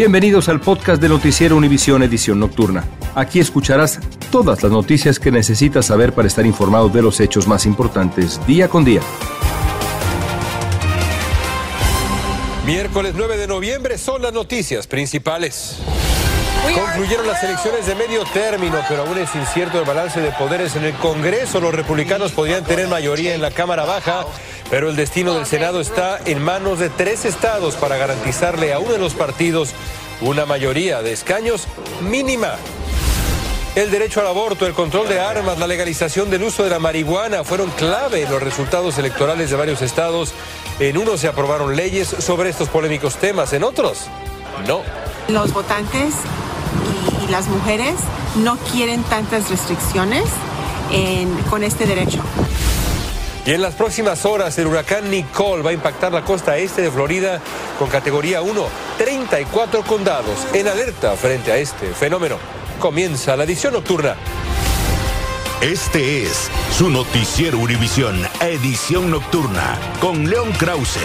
Bienvenidos al podcast de Noticiero Univisión Edición Nocturna. Aquí escucharás todas las noticias que necesitas saber para estar informado de los hechos más importantes día con día. Miércoles 9 de noviembre son las noticias principales. Concluyeron las elecciones de medio término, pero aún es incierto el balance de poderes en el Congreso. Los republicanos podrían tener mayoría en la Cámara Baja, pero el destino del Senado está en manos de tres estados para garantizarle a uno de los partidos una mayoría de escaños mínima. El derecho al aborto, el control de armas, la legalización del uso de la marihuana fueron clave en los resultados electorales de varios estados. En unos se aprobaron leyes sobre estos polémicos temas, en otros no. Los votantes y, las mujeres no quieren tantas restricciones con este derecho. Y en las próximas horas el huracán Nicole va a impactar la costa este de Florida con categoría 1, 34 condados en alerta frente a este fenómeno. Comienza la edición nocturna. Este es su noticiero Univisión, edición nocturna, con León Krause.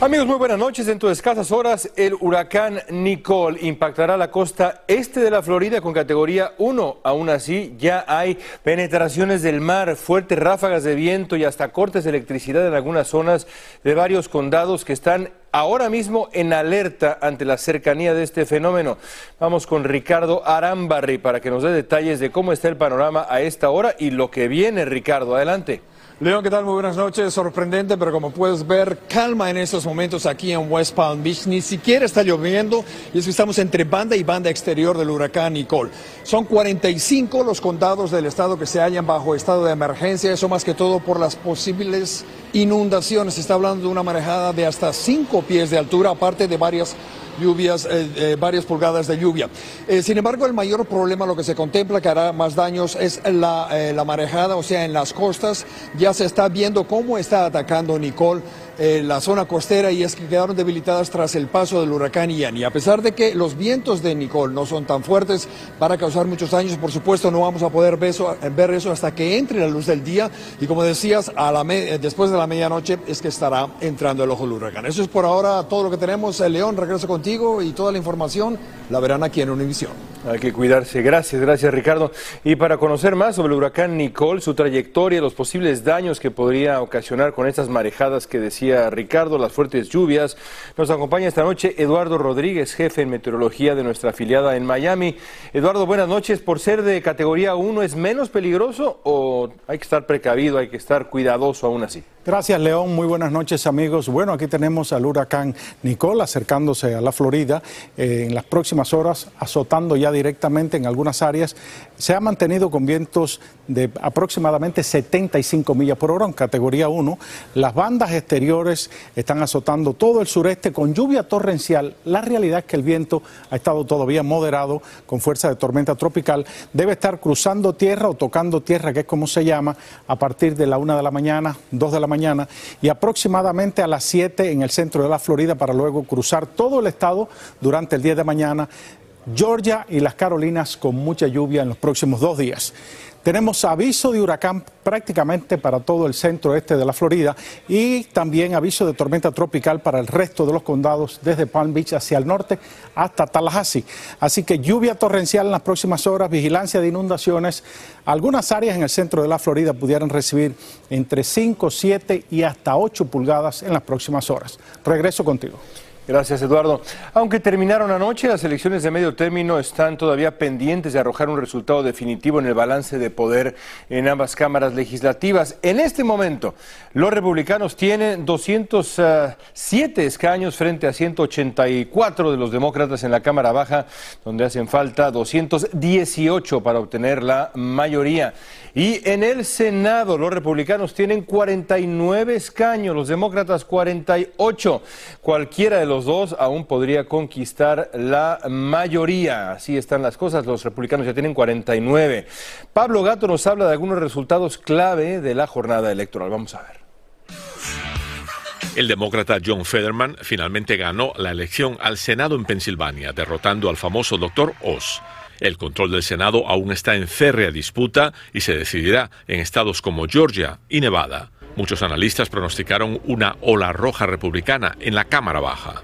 Amigos, muy buenas noches. Dentro de escasas horas, el huracán Nicole impactará la costa este de la Florida con categoría 1. Aún así, ya hay penetraciones del mar, fuertes ráfagas de viento y hasta cortes de electricidad en algunas zonas de varios condados que están ahora mismo en alerta ante la cercanía de este fenómeno. Vamos con Ricardo Arambarri para que nos dé detalles de cómo está el panorama a esta hora y lo que viene, Ricardo. Adelante. León, ¿qué tal? Muy buenas noches. Sorprendente, pero como puedes ver, calma en estos momentos aquí en West Palm Beach. Ni siquiera está lloviendo y es que estamos entre banda y banda exterior del huracán Nicole. Son 45 los condados del estado que se hallan bajo estado de emergencia, eso más que todo por las posibles inundaciones. Se está hablando de una marejada de hasta 5 pies de altura, aparte de varias lluvias, eh, eh, varias pulgadas de lluvia. Eh, sin embargo, el mayor problema, lo que se contempla que hará más daños, es la, la marejada, o sea, en las costas. Ya se está viendo cómo está atacando Nicole eh, la zona costera y es que quedaron debilitadas tras el paso del huracán Ian. Y a pesar de que los vientos de Nicole no son tan fuertes para causar muchos daños, por supuesto no vamos a poder ver eso, ver eso hasta que entre la luz del día. Y como decías, a la eh, después de la medianoche es que estará entrando el ojo del huracán. Eso es por ahora todo lo que tenemos. Eh, León, regreso contigo y toda la información la verán aquí en Univisión. Hay que cuidarse. Gracias, gracias Ricardo. Y para conocer más sobre el huracán Nicole, su trayectoria, los posibles daños que podría ocasionar con estas marejadas que decía Ricardo, las fuertes lluvias, nos acompaña esta noche Eduardo Rodríguez, jefe en meteorología de nuestra afiliada en Miami. Eduardo, buenas noches. ¿Por ser de categoría 1 es menos peligroso o hay que estar precavido, hay que estar cuidadoso aún así? Gracias, León. Muy buenas noches, amigos. Bueno, aquí tenemos al huracán Nicole acercándose a la Florida eh, en las próximas horas, azotando ya directamente en algunas áreas. Se ha mantenido con vientos de aproximadamente 75 millas por hora en categoría 1. Las bandas exteriores están azotando todo el sureste con lluvia torrencial. La realidad es que el viento ha estado todavía moderado con fuerza de tormenta tropical. Debe estar cruzando tierra o tocando tierra, que es como se llama, a partir de la 1 de la mañana, 2 de la mañana y aproximadamente a las 7 en el centro de la Florida para luego cruzar todo el estado durante el día de mañana. Georgia y las Carolinas con mucha lluvia en los próximos dos días. Tenemos aviso de huracán prácticamente para todo el centro este de la Florida y también aviso de tormenta tropical para el resto de los condados desde Palm Beach hacia el norte hasta Tallahassee. Así que lluvia torrencial en las próximas horas, vigilancia de inundaciones. Algunas áreas en el centro de la Florida pudieran recibir entre 5, 7 y hasta 8 pulgadas en las próximas horas. Regreso contigo. Gracias, Eduardo. Aunque terminaron anoche, las elecciones de medio término están todavía pendientes de arrojar un resultado definitivo en el balance de poder en ambas cámaras legislativas. En este momento, los republicanos tienen 207 escaños frente a 184 de los demócratas en la Cámara Baja, donde hacen falta 218 para obtener la mayoría. Y en el Senado los republicanos tienen 49 escaños, los demócratas 48. Cualquiera de los dos aún podría conquistar la mayoría. Así están las cosas, los republicanos ya tienen 49. Pablo Gato nos habla de algunos resultados clave de la jornada electoral. Vamos a ver. El demócrata John Federman finalmente ganó la elección al Senado en Pensilvania, derrotando al famoso Dr. Oz. El control del Senado aún está en férrea disputa y se decidirá en estados como Georgia y Nevada. Muchos analistas pronosticaron una ola roja republicana en la Cámara Baja.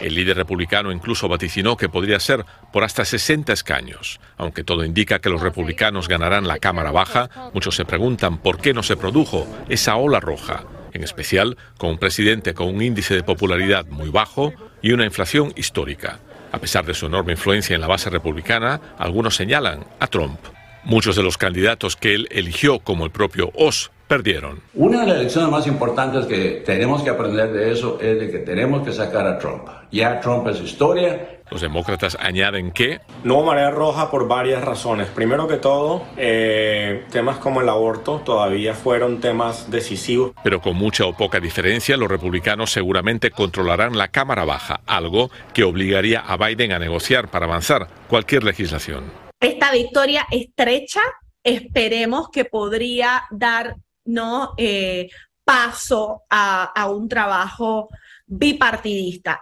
El líder republicano incluso vaticinó que podría ser por hasta 60 escaños. Aunque todo indica que los republicanos ganarán la Cámara Baja, muchos se preguntan por qué no se produjo esa ola roja, en especial con un presidente con un índice de popularidad muy bajo y una inflación histórica. A pesar de su enorme influencia en la base republicana, algunos señalan a Trump. Muchos de los candidatos que él eligió, como el propio Oz, perdieron. Una de las lecciones más importantes que tenemos que aprender de eso es de que tenemos que sacar a Trump. Ya Trump es historia. Los demócratas añaden que... No marea roja por varias razones. Primero que todo, eh, temas como el aborto todavía fueron temas decisivos. Pero con mucha o poca diferencia, los republicanos seguramente controlarán la Cámara Baja, algo que obligaría a Biden a negociar para avanzar cualquier legislación. Esta victoria estrecha esperemos que podría dar ¿no? Eh, paso a, un trabajo bipartidista.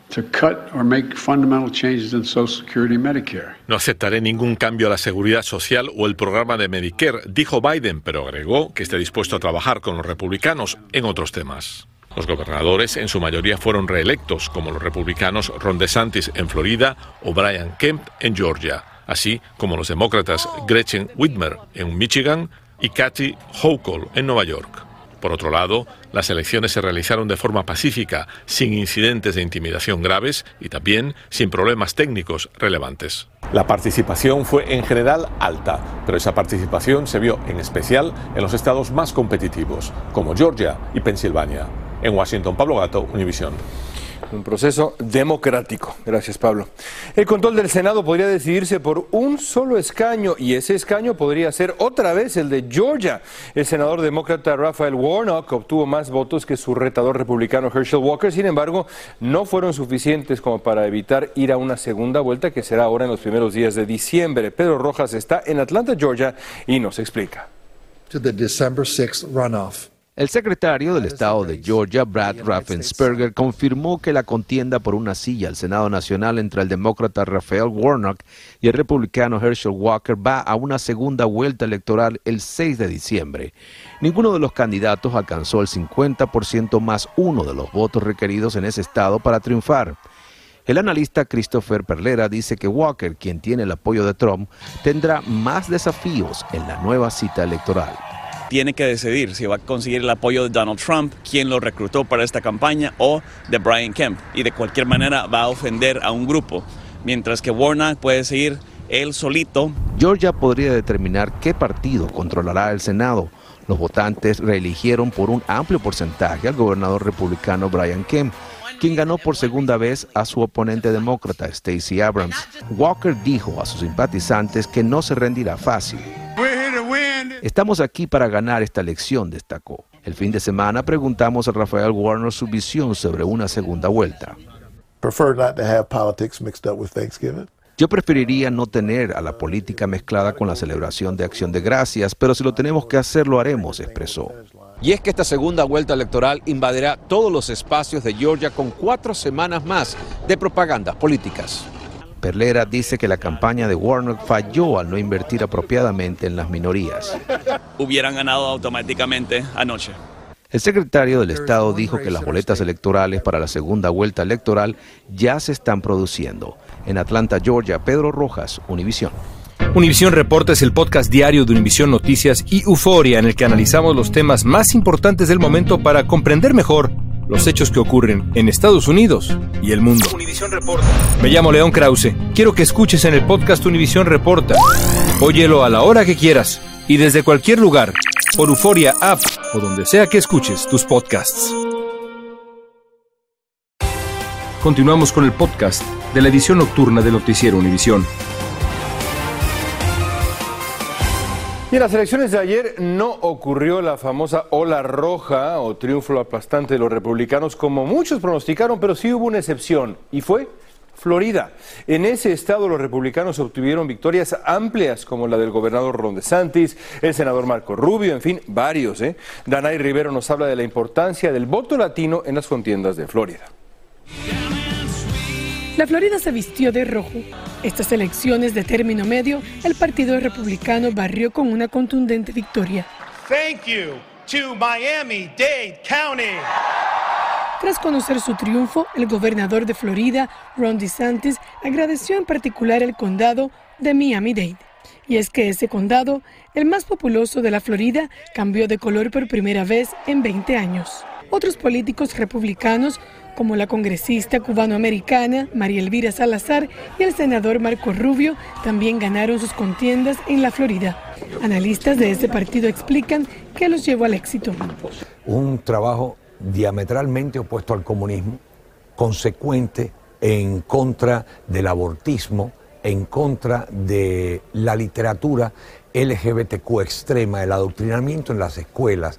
No aceptaré ningún cambio a la seguridad social o el programa de Medicare, dijo Biden, pero agregó que está dispuesto a trabajar con los republicanos en otros temas. Los gobernadores en su mayoría fueron reelectos, como los republicanos Ron DeSantis en Florida o Brian Kemp en Georgia, así como los demócratas Gretchen Whitmer en Michigan, y Kathy Hochul en Nueva York. Por otro lado, las elecciones se realizaron de forma pacífica, sin incidentes de intimidación graves y también sin problemas técnicos relevantes. La participación fue en general alta, pero esa participación se vio en especial en los estados más competitivos, como Georgia y Pensilvania. En Washington, Pablo Gato, Univision. Un proceso democrático. Gracias, Pablo. El control del Senado podría decidirse por un solo escaño y ese escaño podría ser otra vez el de Georgia. El senador demócrata Rafael Warnock obtuvo más votos que su retador republicano Herschel Walker. Sin embargo, no fueron suficientes como para evitar ir a una segunda vuelta que será ahora en los primeros días de diciembre. Pedro Rojas está en Atlanta, Georgia y nos explica. El secretario del Estado de Georgia, Brad Raffensperger, confirmó que la contienda por una silla al Senado Nacional entre el demócrata Rafael Warnock y el republicano Herschel Walker va a una segunda vuelta electoral el 6 de diciembre. Ninguno de los candidatos alcanzó el 50% más uno de los votos requeridos en ese estado para triunfar. El analista Christopher Perlera dice que Walker, quien tiene el apoyo de Trump, tendrá más desafíos en la nueva cita electoral tiene que decidir si va a conseguir el apoyo de Donald Trump, quien lo reclutó para esta campaña, o de Brian Kemp. Y de cualquier manera va a ofender a un grupo, mientras que Warnock puede seguir él solito. Georgia podría determinar qué partido controlará el Senado. Los votantes reeligieron por un amplio porcentaje al gobernador republicano Brian Kemp, quien ganó por segunda vez a su oponente demócrata Stacey Abrams. Walker dijo a sus simpatizantes que no se rendirá fácil. Estamos aquí para ganar esta elección, destacó. El fin de semana preguntamos a Rafael Warner su visión sobre una segunda vuelta. Yo preferiría no tener a la política mezclada con la celebración de Acción de Gracias, pero si lo tenemos que hacer, lo haremos, expresó. Y es que esta segunda vuelta electoral invadirá todos los espacios de Georgia con cuatro semanas más de propagandas políticas. Perlera dice que la campaña de Warnock falló al no invertir apropiadamente en las minorías. Hubieran ganado automáticamente anoche. El secretario del Estado dijo que las boletas electorales para la segunda vuelta electoral ya se están produciendo. En Atlanta, Georgia, Pedro Rojas, Univisión. Univisión Reporta es el podcast diario de Univisión Noticias y Euforia en el que analizamos los temas más importantes del momento para comprender mejor los hechos que ocurren en Estados Unidos y el mundo. Me llamo León Krause. Quiero que escuches en el podcast Univisión Reporta. Óyelo a la hora que quieras y desde cualquier lugar, por Euforia App o donde sea que escuches tus podcasts. Continuamos con el podcast de la edición nocturna de Noticiero Univisión. En las elecciones de ayer no ocurrió la famosa ola roja o triunfo aplastante de los republicanos como muchos pronosticaron, pero sí hubo una excepción y fue Florida. En ese estado los republicanos obtuvieron victorias amplias como la del gobernador Ron DeSantis, el senador Marco Rubio, en fin, varios. ¿eh? Danay Rivero nos habla de la importancia del voto latino en las contiendas de Florida. La Florida se vistió de rojo. Estas elecciones de término medio, el Partido Republicano barrió con una contundente victoria. Thank you to Miami-Dade County. Tras conocer su triunfo, el gobernador de Florida, Ron DeSantis, agradeció en particular el condado de Miami-Dade. Y es que ese condado, el más populoso de la Florida, cambió de color por primera vez en 20 años. Otros políticos republicanos como la congresista cubanoamericana María Elvira Salazar y el senador Marco Rubio, también ganaron sus contiendas en la Florida. Analistas de ese partido explican que los llevó al éxito. Un trabajo diametralmente opuesto al comunismo, consecuente en contra del abortismo, en contra de la literatura LGBTQ extrema, el adoctrinamiento en las escuelas.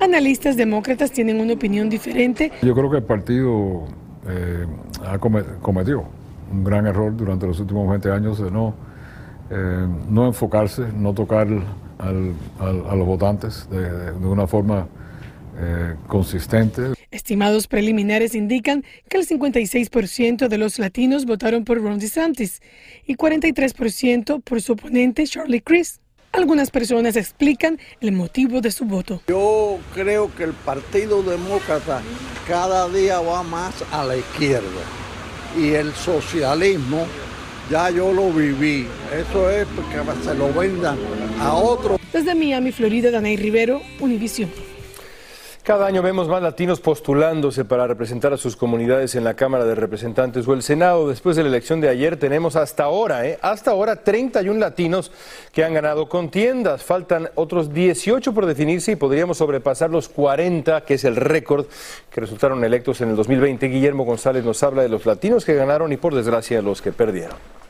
Analistas demócratas tienen una opinión diferente. Yo creo que el partido eh, ha cometido un gran error durante los últimos 20 años de no, eh, no enfocarse, no tocar a los votantes de, una forma eh, consistente. Estimados preliminares indican que el 56% de los latinos votaron por Ron DeSantis y 43% por su oponente Charlie Crist. Algunas personas explican el motivo de su voto. Yo creo que el Partido Demócrata cada día va más a la izquierda y el socialismo ya yo lo viví. Eso es porque se lo vendan a otros. Desde Miami, Florida, Danay Rivero, Univision. Cada año vemos más latinos postulándose para representar a sus comunidades en la Cámara de Representantes o el Senado. Después de la elección de ayer tenemos hasta ahora, ¿eh? hasta ahora 31 latinos que han ganado contiendas. Faltan otros 18 por definirse y podríamos sobrepasar los 40, que es el récord que resultaron electos en el 2020. Guillermo González nos habla de los latinos que ganaron y por desgracia los que perdieron.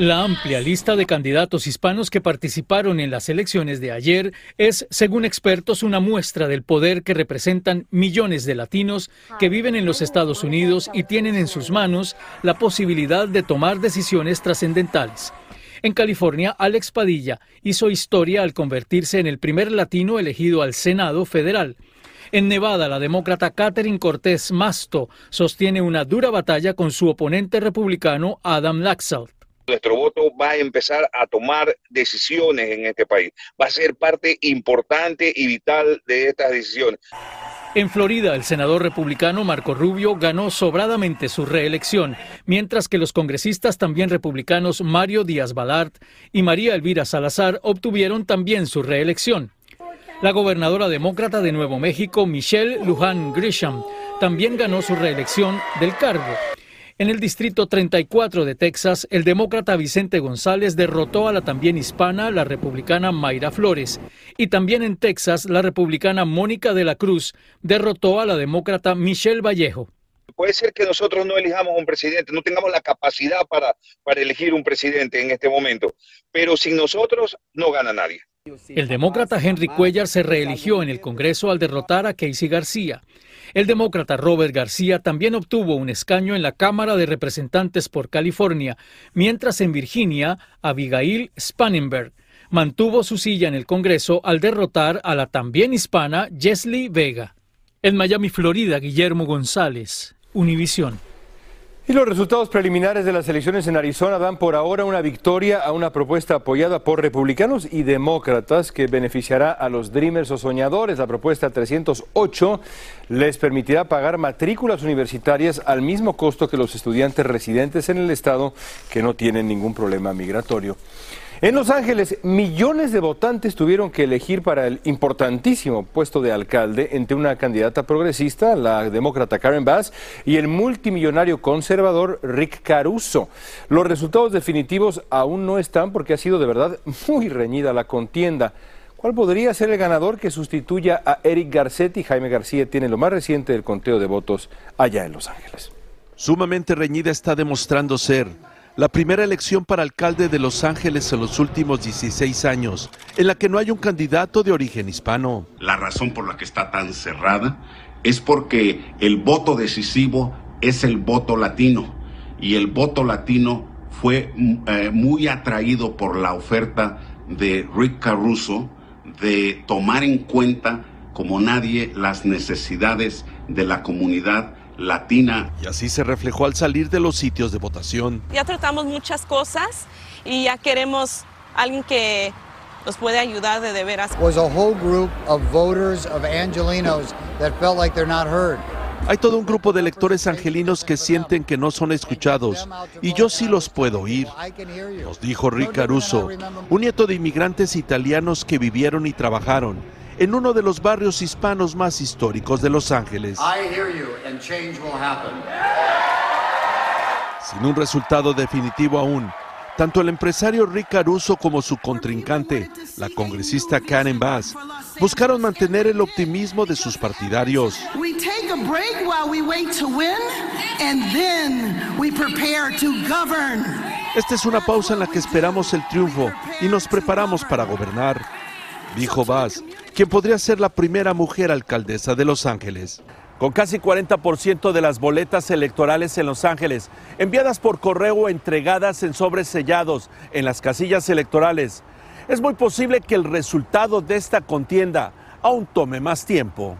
La amplia lista de candidatos hispanos que participaron en las elecciones de ayer es, según expertos, una muestra del poder que representan millones de latinos que viven en los Estados Unidos y tienen en sus manos la posibilidad de tomar decisiones trascendentales. En California, Alex Padilla hizo historia al convertirse en el primer latino elegido al Senado federal. En Nevada, la demócrata Catherine Cortés Masto sostiene una dura batalla con su oponente republicano Adam Laxalt. Nuestro voto va a empezar a tomar decisiones en este país. Va a ser parte importante y vital de estas decisiones. En Florida, el senador republicano Marco Rubio ganó sobradamente su reelección, mientras que los congresistas también republicanos Mario Díaz Balart y María Elvira Salazar obtuvieron también su reelección. La gobernadora demócrata de Nuevo México, Michelle Luján Grisham, también ganó su reelección del cargo. En el distrito 34 de Texas, el demócrata Vicente González derrotó a la también hispana, la republicana Mayra Flores. Y también en Texas, la republicana Mónica de la Cruz derrotó a la demócrata Michelle Vallejo. Puede ser que nosotros no elijamos un presidente, no tengamos la capacidad para, para elegir un presidente en este momento, pero sin nosotros no gana nadie. El demócrata Henry Cuellar se reeligió en el Congreso al derrotar a Casey García. El demócrata Robert García también obtuvo un escaño en la Cámara de Representantes por California, mientras en Virginia, Abigail Spanenberg mantuvo su silla en el Congreso al derrotar a la también hispana Jesly Vega. En Miami, Florida, Guillermo González, Univisión. Y los resultados preliminares de las elecciones en Arizona dan por ahora una victoria a una propuesta apoyada por republicanos y demócratas que beneficiará a los Dreamers o soñadores. La propuesta 308 les permitirá pagar matrículas universitarias al mismo costo que los estudiantes residentes en el estado que no tienen ningún problema migratorio. En Los Ángeles, millones de votantes tuvieron que elegir para el importantísimo puesto de alcalde entre una candidata progresista, la demócrata Karen Bass, y el multimillonario conservador Rick Caruso. Los resultados definitivos aún no están porque ha sido de verdad muy reñida la contienda. ¿Cuál podría ser el ganador que sustituya a Eric Garcetti? Jaime García tiene lo más reciente del conteo de votos allá en Los Ángeles. Sumamente reñida está demostrando ser la primera elección para alcalde de Los Ángeles en los últimos 16 años, en la que no hay un candidato de origen hispano. La razón por la que está tan cerrada es porque el voto decisivo es el voto latino y el voto latino fue eh, muy atraído por la oferta de Rick Caruso de tomar en cuenta como nadie las necesidades de la comunidad latina. Y así se reflejó al salir de los sitios de votación. Ya tratamos muchas cosas y ya queremos alguien que nos puede ayudar de de veras. Was a whole group of voters of Angelinos that felt like they're not heard. Hay todo un grupo de electores angelinos que sienten que no son escuchados y yo sí los puedo oír, nos dijo Rick Caruso, un nieto de inmigrantes italianos que vivieron y trabajaron en uno de los barrios hispanos más históricos de Los Ángeles. Sin un resultado definitivo aún, tanto el empresario Rick Caruso como su contrincante, la congresista Karen Bass, buscaron mantener el optimismo de sus partidarios. Esta es una pausa en la que esperamos el triunfo y nos preparamos para gobernar, dijo Bass, quien podría ser la primera mujer alcaldesa de Los Ángeles. Con casi 40% de las boletas electorales en Los Ángeles enviadas por correo o entregadas en sobres sellados en las casillas electorales, es muy posible que el resultado de esta contienda aún tome más tiempo.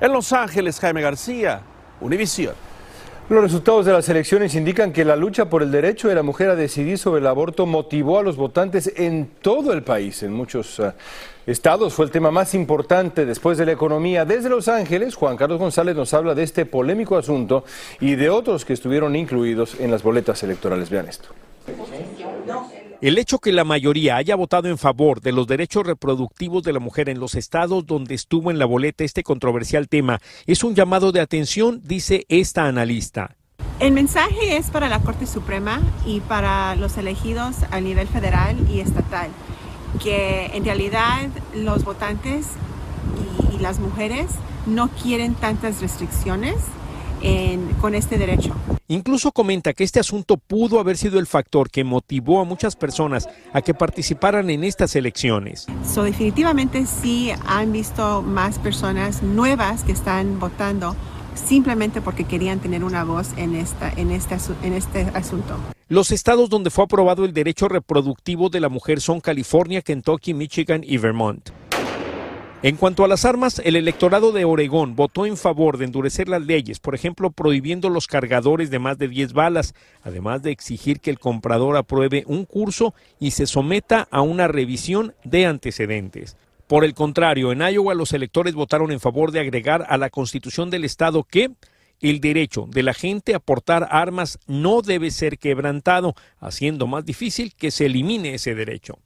En Los Ángeles, Jaime García, Univisión. Los resultados de las elecciones indican que la lucha por el derecho de la mujer a decidir sobre el aborto motivó a los votantes en todo el país. En muchos uh, estados fue el tema más importante después de la economía. Desde Los Ángeles, Juan Carlos González nos habla de este polémico asunto y de otros que estuvieron incluidos en las boletas electorales. Vean esto. El hecho que la mayoría haya votado en favor de los derechos reproductivos de la mujer en los estados donde estuvo en la boleta este controversial tema es un llamado de atención, dice esta analista. El mensaje es para la Corte Suprema y para los elegidos a nivel federal y estatal, que en realidad los votantes y, las mujeres no quieren tantas restricciones con este derecho. Incluso comenta que este asunto pudo haber sido el factor que motivó a muchas personas a que participaran en estas elecciones. So, definitivamente sí han visto más personas nuevas que están votando simplemente porque querían tener una voz en, esta, en, este, en este asunto. Los estados donde fue aprobado el derecho reproductivo de la mujer son California, Kentucky, Michigan y Vermont. En cuanto a las armas, el electorado de Oregón votó en favor de endurecer las leyes, por ejemplo, prohibiendo los cargadores de más de 10 balas, además de exigir que el comprador apruebe un curso y se someta a una revisión de antecedentes. Por el contrario, en Iowa los electores votaron en favor de agregar a la constitución del estado que el derecho de la gente a portar armas no debe ser quebrantado, haciendo más difícil que se elimine ese derecho.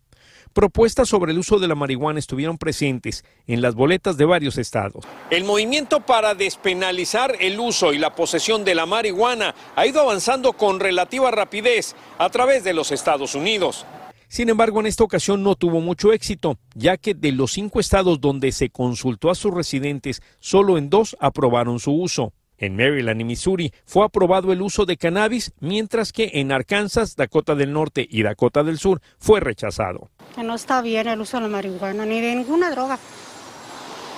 Propuestas sobre el uso de la marihuana estuvieron presentes en las boletas de varios estados. El movimiento para despenalizar el uso y la posesión de la marihuana ha ido avanzando con relativa rapidez a través de los Estados Unidos. Sin embargo, en esta ocasión no tuvo mucho éxito, ya que de los cinco estados donde se consultó a sus residentes, solo en dos aprobaron su uso. En Maryland y Missouri fue aprobado el uso de cannabis, mientras que en Arkansas, Dakota del Norte y Dakota del Sur fue rechazado. Que no está bien el uso de la marihuana ni de ninguna droga,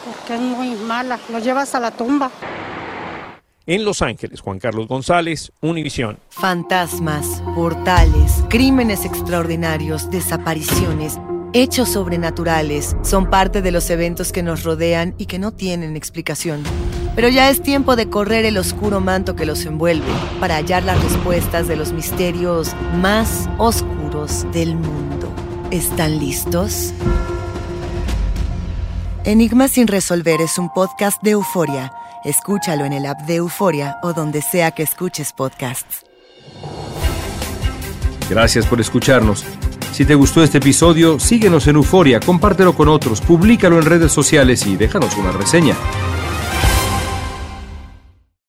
porque es muy mala, lo llevas a la tumba. En Los Ángeles, Juan Carlos González, Univisión. Fantasmas, portales, crímenes extraordinarios, desapariciones hechos sobrenaturales son parte de los eventos que nos rodean y que no tienen explicación. Pero ya es tiempo de correr el oscuro manto que los envuelve para hallar las respuestas de los misterios más oscuros del mundo. ¿Están listos? Enigma sin resolver es un podcast de euforia. Escúchalo en el app de Euforia o donde sea que escuches podcasts. Gracias por escucharnos. Si te gustó este episodio, síguenos en Euforia, compártelo con otros, públicalo en redes sociales y déjanos una reseña.